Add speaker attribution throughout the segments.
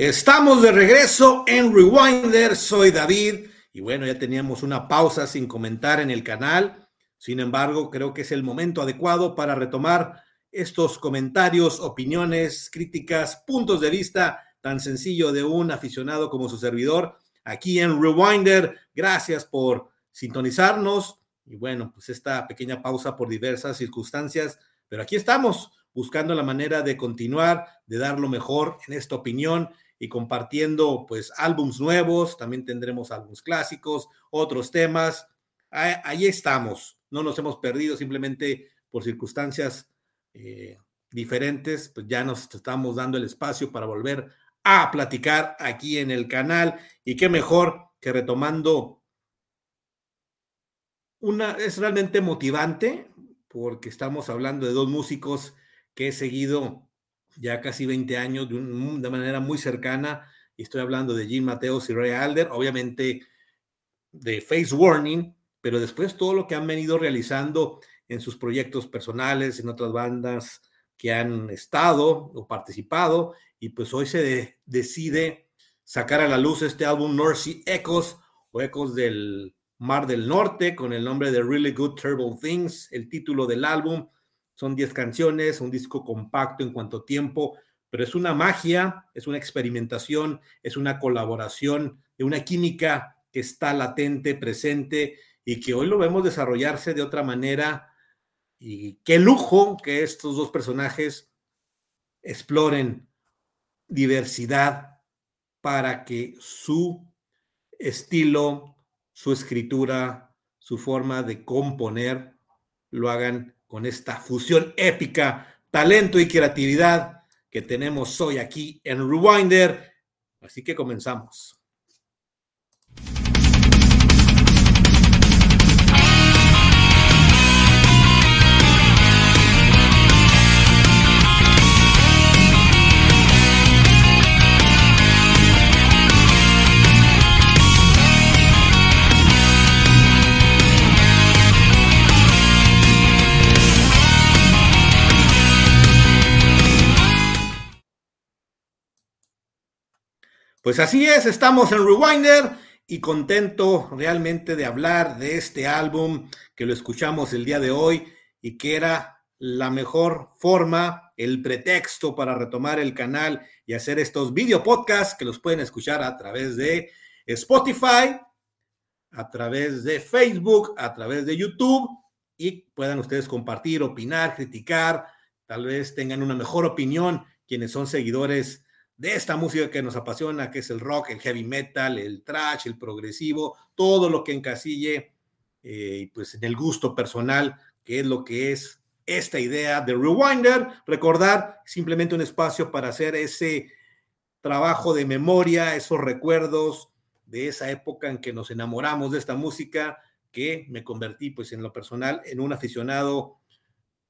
Speaker 1: Estamos de regreso en Rewinder, soy David y bueno, ya teníamos una pausa sin comentar en el canal, sin embargo creo que es el momento adecuado para retomar estos comentarios, opiniones, críticas, puntos de vista tan sencillo de un aficionado como su servidor aquí en Rewinder. Gracias por sintonizarnos y bueno, pues esta pequeña pausa por diversas circunstancias, pero aquí estamos buscando la manera de continuar, de dar lo mejor en esta opinión y compartiendo pues álbums nuevos, también tendremos álbums clásicos, otros temas. Ahí, estamos, no nos hemos perdido simplemente por circunstancias eh, diferentes, pues ya nos estamos dando el espacio para volver a platicar aquí en el canal y qué mejor que retomando una, es realmente motivante porque estamos hablando de dos músicos he seguido ya casi 20 años de, de manera muy cercana, y estoy hablando de Jim Mateos y Ray Alder, obviamente de Face Warning, pero después todo lo que han venido realizando en sus proyectos personales, en otras bandas que han estado o participado, y pues hoy se decide sacar a la luz este álbum North Echoes o Ecos del Mar del Norte con el nombre de Really Good Terrible Things, el título del álbum son 10 canciones, un disco compacto en cuanto tiempo, pero es una magia, es una experimentación, es una colaboración de una química que está latente, presente y que hoy lo vemos desarrollarse de otra manera. Y qué lujo que estos dos personajes exploren diversidad para que su estilo, su escritura, su forma de componer lo hagan con esta fusión épica, talento y creatividad que tenemos hoy aquí en Rewinder. Así que comenzamos. Pues así es, estamos en Rewinder y contento realmente de hablar de este álbum que lo escuchamos el día de hoy y que era la mejor forma, el pretexto para retomar el canal y hacer estos video podcasts que los pueden escuchar a través de Spotify, a través de Facebook, a través de YouTube y puedan ustedes compartir, opinar, criticar, tal vez tengan una mejor opinión quienes son seguidores de esta música que nos apasiona, que es el rock, el heavy metal, el trash, el progresivo, todo lo que encasille, eh, pues en el gusto personal, que es lo que es esta idea de Rewinder. Recordar simplemente un espacio para hacer ese trabajo de memoria, esos recuerdos de esa época en que nos enamoramos de esta música, que me convertí, pues en lo personal, en un aficionado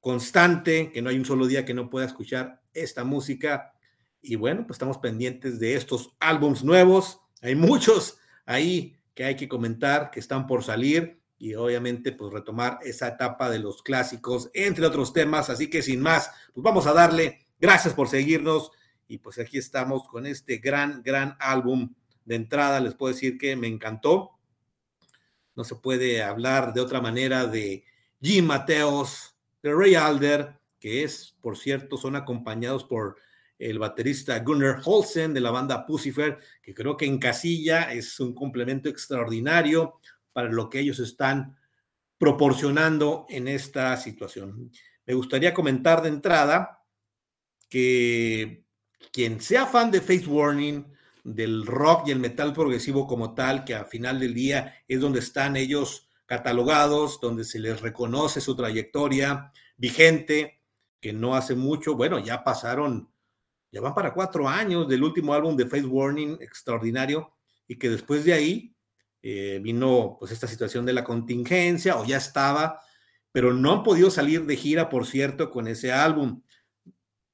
Speaker 1: constante, que no hay un solo día que no pueda escuchar esta música y bueno, pues estamos pendientes de estos álbums nuevos. Hay muchos ahí que hay que comentar, que están por salir y obviamente pues retomar esa etapa de los clásicos, entre otros temas. Así que sin más, pues vamos a darle. Gracias por seguirnos y pues aquí estamos con este gran, gran álbum de entrada. Les puedo decir que me encantó. No se puede hablar de otra manera de Jim Mateos, de Ray Alder, que es, por cierto, son acompañados por el baterista Gunnar Holsen de la banda Pucifer, que creo que en casilla es un complemento extraordinario para lo que ellos están proporcionando en esta situación. Me gustaría comentar de entrada que quien sea fan de Face Warning, del rock y el metal progresivo como tal, que a final del día es donde están ellos catalogados, donde se les reconoce su trayectoria vigente, que no hace mucho, bueno, ya pasaron ya van para cuatro años del último álbum de Face Warning extraordinario y que después de ahí eh, vino pues esta situación de la contingencia o ya estaba, pero no han podido salir de gira, por cierto, con ese álbum.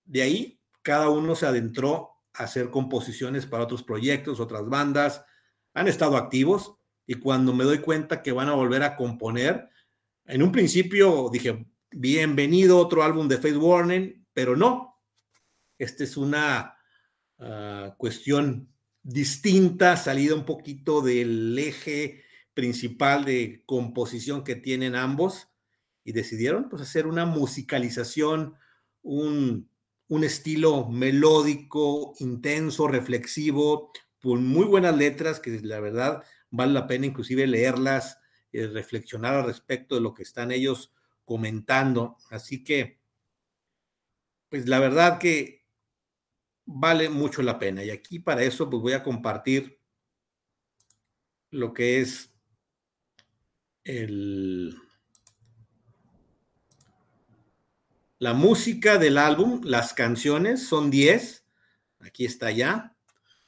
Speaker 1: De ahí cada uno se adentró a hacer composiciones para otros proyectos, otras bandas, han estado activos y cuando me doy cuenta que van a volver a componer, en un principio dije, bienvenido otro álbum de Face Warning, pero no, esta es una ah, cuestión distinta, salida un poquito del eje principal de composición que tienen ambos y decidieron pues hacer una musicalización, un, un estilo melódico, intenso, reflexivo, con muy buenas letras que la verdad vale la pena inclusive leerlas, eh, reflexionar al respecto de lo que están ellos comentando. Así que, pues la verdad que vale mucho la pena. Y aquí para eso, pues voy a compartir lo que es el, la música del álbum, las canciones, son 10. Aquí está ya.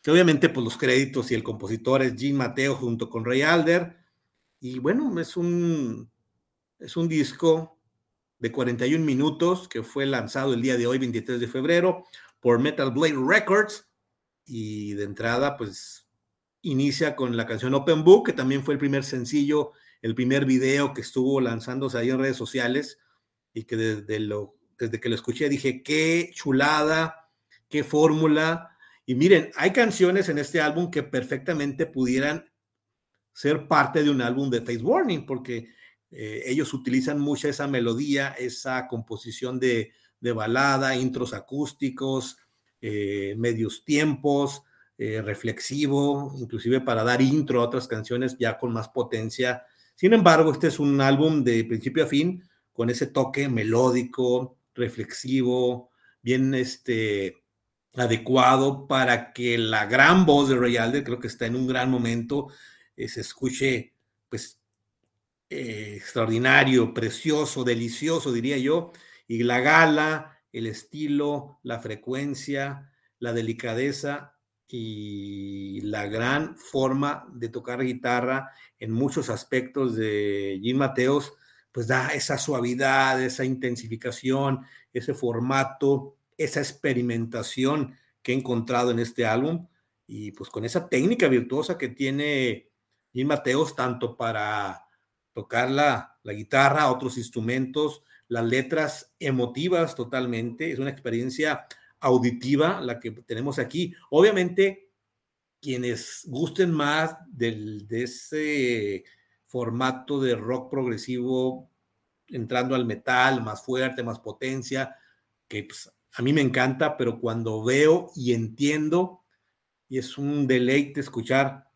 Speaker 1: Que obviamente, pues los créditos y el compositor es Jim Mateo junto con Ray Alder. Y bueno, es un, es un disco de 41 minutos que fue lanzado el día de hoy, 23 de febrero por Metal Blade Records y de entrada pues inicia con la canción Open Book, que también fue el primer sencillo, el primer video que estuvo lanzándose ahí en redes sociales y que desde, lo, desde que lo escuché dije, qué chulada, qué fórmula. Y miren, hay canciones en este álbum que perfectamente pudieran ser parte de un álbum de Face Warning, porque eh, ellos utilizan mucho esa melodía, esa composición de, de balada, intros acústicos, eh, medios tiempos, eh, reflexivo, inclusive para dar intro a otras canciones ya con más potencia. Sin embargo, este es un álbum de principio a fin con ese toque melódico, reflexivo, bien este, adecuado para que la gran voz de Ray Alder, creo que está en un gran momento, eh, se escuche pues extraordinario, precioso, delicioso, diría yo, y la gala, el estilo, la frecuencia, la delicadeza y la gran forma de tocar guitarra en muchos aspectos de Jim Mateos, pues da esa suavidad, esa intensificación, ese formato, esa experimentación que he encontrado en este álbum. Y pues con esa técnica virtuosa que tiene Jim Mateos tanto para tocar la, la guitarra, otros instrumentos, las letras emotivas totalmente, es una experiencia auditiva la que tenemos aquí. Obviamente, quienes gusten más del, de ese formato de rock progresivo, entrando al metal, más fuerte, más potencia, que pues, a mí me encanta, pero cuando veo y entiendo, y es un deleite escuchar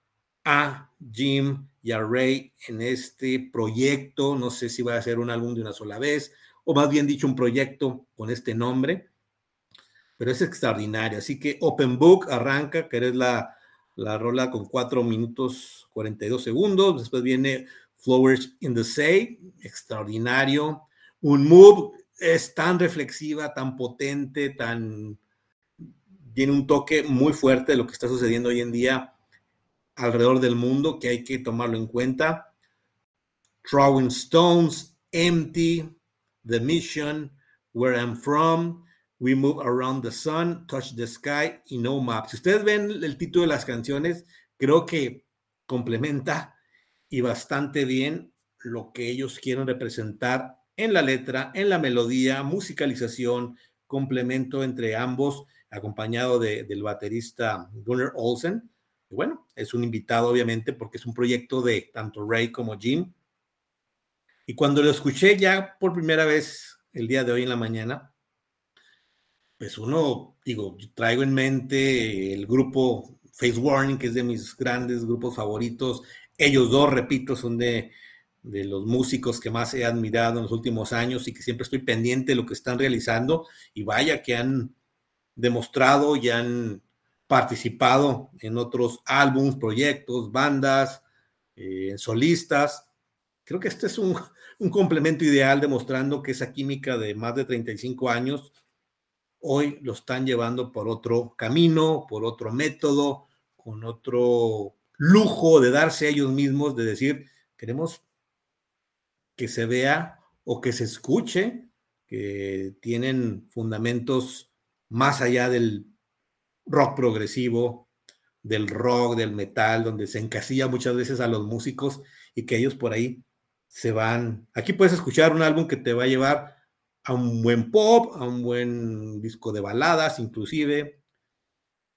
Speaker 1: a Jim y a Ray en este proyecto, no sé si va a ser un álbum de una sola vez, o más bien dicho, un proyecto con este nombre, pero es extraordinario. Así que Open Book arranca, que es la, la rola con 4 minutos 42 segundos. Después viene Flowers in the Sea, extraordinario. Un move es tan reflexiva, tan potente, tan. Tiene un toque muy fuerte de lo que está sucediendo hoy en día alrededor del mundo que hay que tomarlo en cuenta. Throwing Stones, Empty, The Mission, Where I'm From, We Move Around the Sun, Touch the Sky y No Map. Si ustedes ven el título de las canciones, creo que complementa y bastante bien lo que ellos quieren representar en la letra, en la melodía, musicalización, complemento entre ambos, acompañado del baterista Gunnar Olsen. Bueno, es un invitado obviamente porque es un proyecto de tanto Ray como Jim. Y cuando lo escuché ya por primera vez el día de hoy en la mañana, pues uno, digo, traigo en mente el grupo Face Warning, que es de mis grandes grupos favoritos. Ellos dos, repito, son de, de los músicos que más he admirado en los últimos años y que siempre estoy pendiente de lo que están realizando. Y vaya que han demostrado y han participado en otros álbumes, proyectos, bandas, eh, solistas. Creo que este es un, un complemento ideal demostrando que esa química de más de 35 años hoy lo están llevando por otro camino, por otro método, con otro lujo de darse a ellos mismos, de decir, queremos que se vea o que se escuche que tienen fundamentos más allá del rock progresivo, del rock, del metal, donde se encasilla muchas veces a los músicos y que ellos por ahí se van. Aquí puedes escuchar un álbum que te va a llevar a un buen pop, a un buen disco de baladas, inclusive.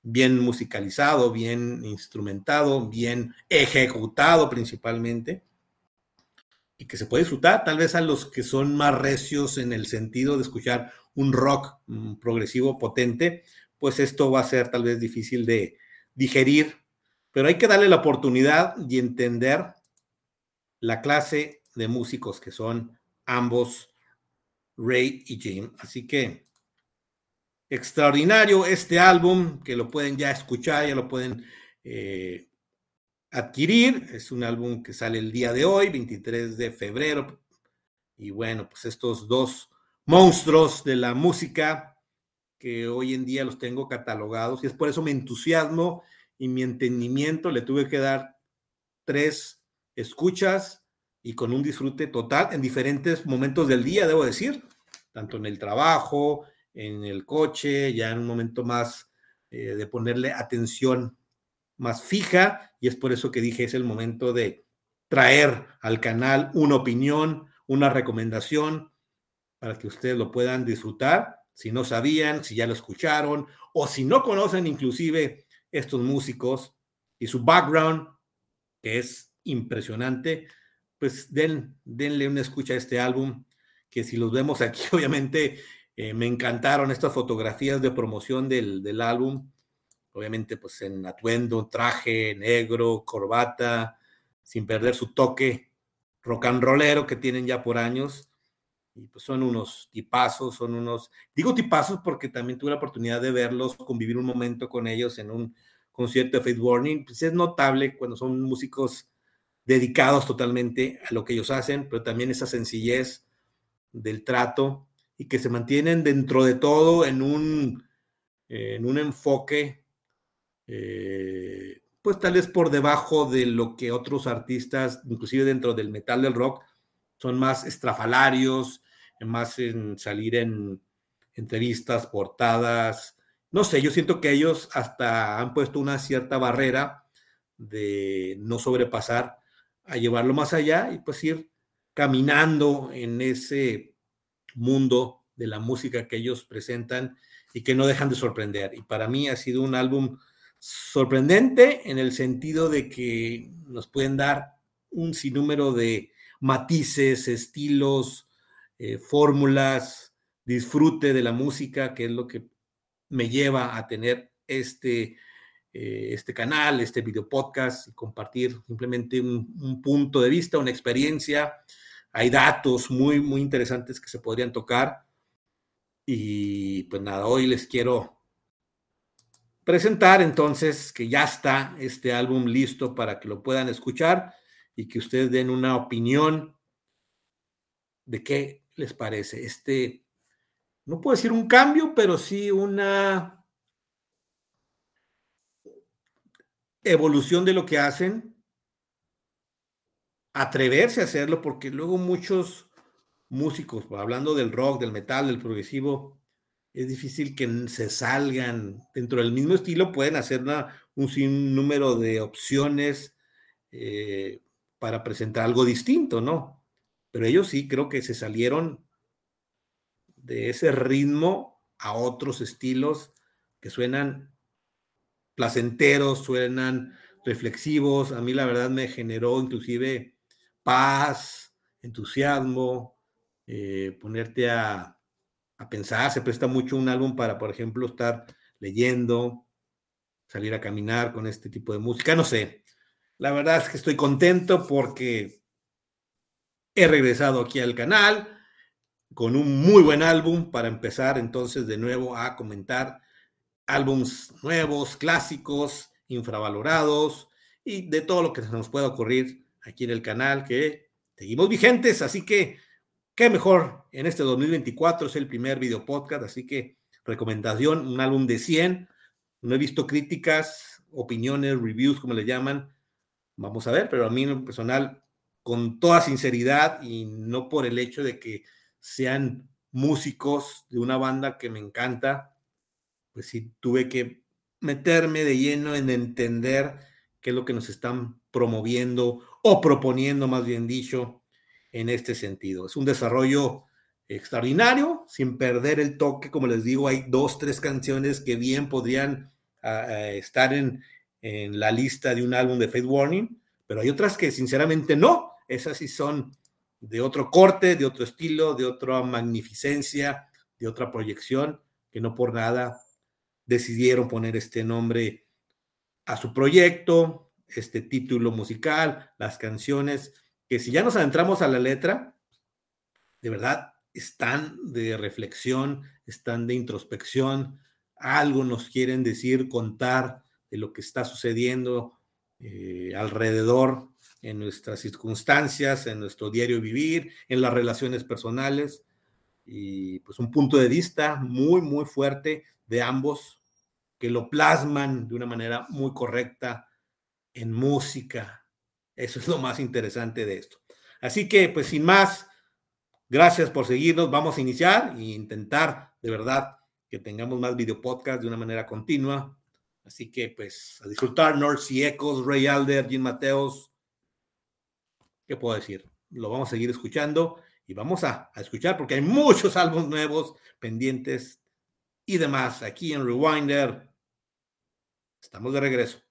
Speaker 1: bien musicalizado, bien instrumentado, bien ejecutado principalmente, y que se puede disfrutar tal vez a los que son más recios en el sentido de escuchar un rock progresivo potente, pues esto va a ser tal vez difícil de digerir, pero hay que darle la oportunidad y entender la clase de músicos que son ambos Ray y Jim. Así que extraordinario este álbum, que lo pueden ya escuchar, ya lo pueden eh, adquirir. Es un álbum que sale el día de hoy, 23 de febrero. Y bueno, pues estos dos monstruos de la música que hoy en día los tengo catalogados y es por eso mi entusiasmo y mi entendimiento le tuve que dar tres escuchas y con un disfrute total en diferentes momentos del día, debo decir, tanto en el trabajo, en el coche, ya en un momento más eh, de ponerle atención más fija, y es por eso que dije es el momento de traer al canal una opinión, una recomendación, para que ustedes lo puedan disfrutar, si no sabían, si ya lo escucharon, o si no conocen inclusive estos músicos y su background, que es impresionante, pues den, denle una escucha a este álbum, que si los vemos aquí, obviamente eh, me encantaron estas fotografías de promoción del, del, álbum, obviamente pues en atuendo, traje negro, corbata, sin perder su toque rock and rollero que tienen ya por años. Y pues son unos tipazos, son unos, digo tipazos porque también tuve la oportunidad de verlos, convivir un momento con ellos en un concierto de Faith Warning. Pues es notable cuando son músicos dedicados totalmente a lo que ellos hacen, pero también esa sencillez del trato y que se mantienen dentro de todo en un, en un enfoque, eh, pues tal vez por debajo de lo que otros artistas, inclusive dentro del metal del rock, son más estrafalarios, más en salir en entrevistas, portadas. No sé, yo siento que ellos hasta han puesto una cierta barrera de no sobrepasar a llevarlo más allá y pues ir caminando en ese mundo de la música que ellos presentan y que no dejan de sorprender. Y para mí ha sido un álbum sorprendente en el sentido de que nos pueden dar un sinnúmero de matices, estilos, eh, fórmulas, disfrute de la música, que es lo que me lleva a tener este eh, este canal, este video podcast y compartir simplemente un, punto de vista, una experiencia. Hay datos muy, muy interesantes que se podrían tocar. Y pues nada, hoy les quiero presentar entonces que ya está este álbum listo para que lo puedan escuchar y que ustedes den una opinión de qué les parece. Este, no puedo decir un cambio, pero sí una evolución de lo que hacen, atreverse a hacerlo, porque luego muchos músicos, hablando del rock, del metal, del progresivo, es difícil que se salgan dentro del mismo estilo, pueden hacer un sinnúmero de opciones eh, para presentar algo distinto, ¿no? Pero ellos sí creo que se salieron de ese ritmo a otros estilos que suenan placenteros, suenan reflexivos. A mí la verdad me generó inclusive paz, entusiasmo, eh, ponerte a, a, pensar. Se presta mucho un álbum para, por ejemplo, estar leyendo, salir a caminar con este tipo de música. No sé. La verdad es que estoy contento porque he regresado aquí al canal con un muy buen álbum para empezar entonces de nuevo a comentar álbums nuevos, clásicos, infravalorados y de todo lo que nos pueda ocurrir aquí en el canal, que seguimos vigentes, así que qué mejor en este 2024, es el primer video podcast, así que recomendación, un álbum de 100, no he visto críticas, opiniones, reviews, como le llaman, vamos a ver, pero a mí en lo personal, con toda sinceridad y no por el hecho de que sean músicos de una banda que me encanta, pues sí tuve que meterme de lleno en entender qué es lo que nos están promoviendo o proponiendo, más bien dicho, en este sentido. Es un desarrollo extraordinario, sin perder el toque, como les digo, hay dos, tres canciones que bien podrían estar en, en, la lista de un álbum de Fate Warning, pero hay otras que sinceramente no. Esas sí son de otro corte, de otro estilo, de otra magnificencia, de otra proyección, que no por nada decidieron poner este nombre a su proyecto, este título musical, las canciones, que si ya nos adentramos a la letra, de verdad están de reflexión, están de introspección, algo nos quieren decir, contar de lo que está sucediendo eh, alrededor en nuestras circunstancias, en nuestro diario vivir, en las relaciones personales y pues un punto de vista muy, muy fuerte de ambos que lo plasman de una manera muy correcta en música. Eso es lo más interesante de esto. Así que, pues sin más, gracias por seguirnos. Vamos a iniciar e intentar de verdad que tengamos más video podcast de una manera continua. Así que, pues, a disfrutar North Echoes, Ray Alder, Jim Mateos. ¿Qué puedo decir? Lo vamos a seguir escuchando y vamos a, a escuchar porque hay muchos álbumes nuevos pendientes y demás aquí en Rewinder. Estamos de regreso.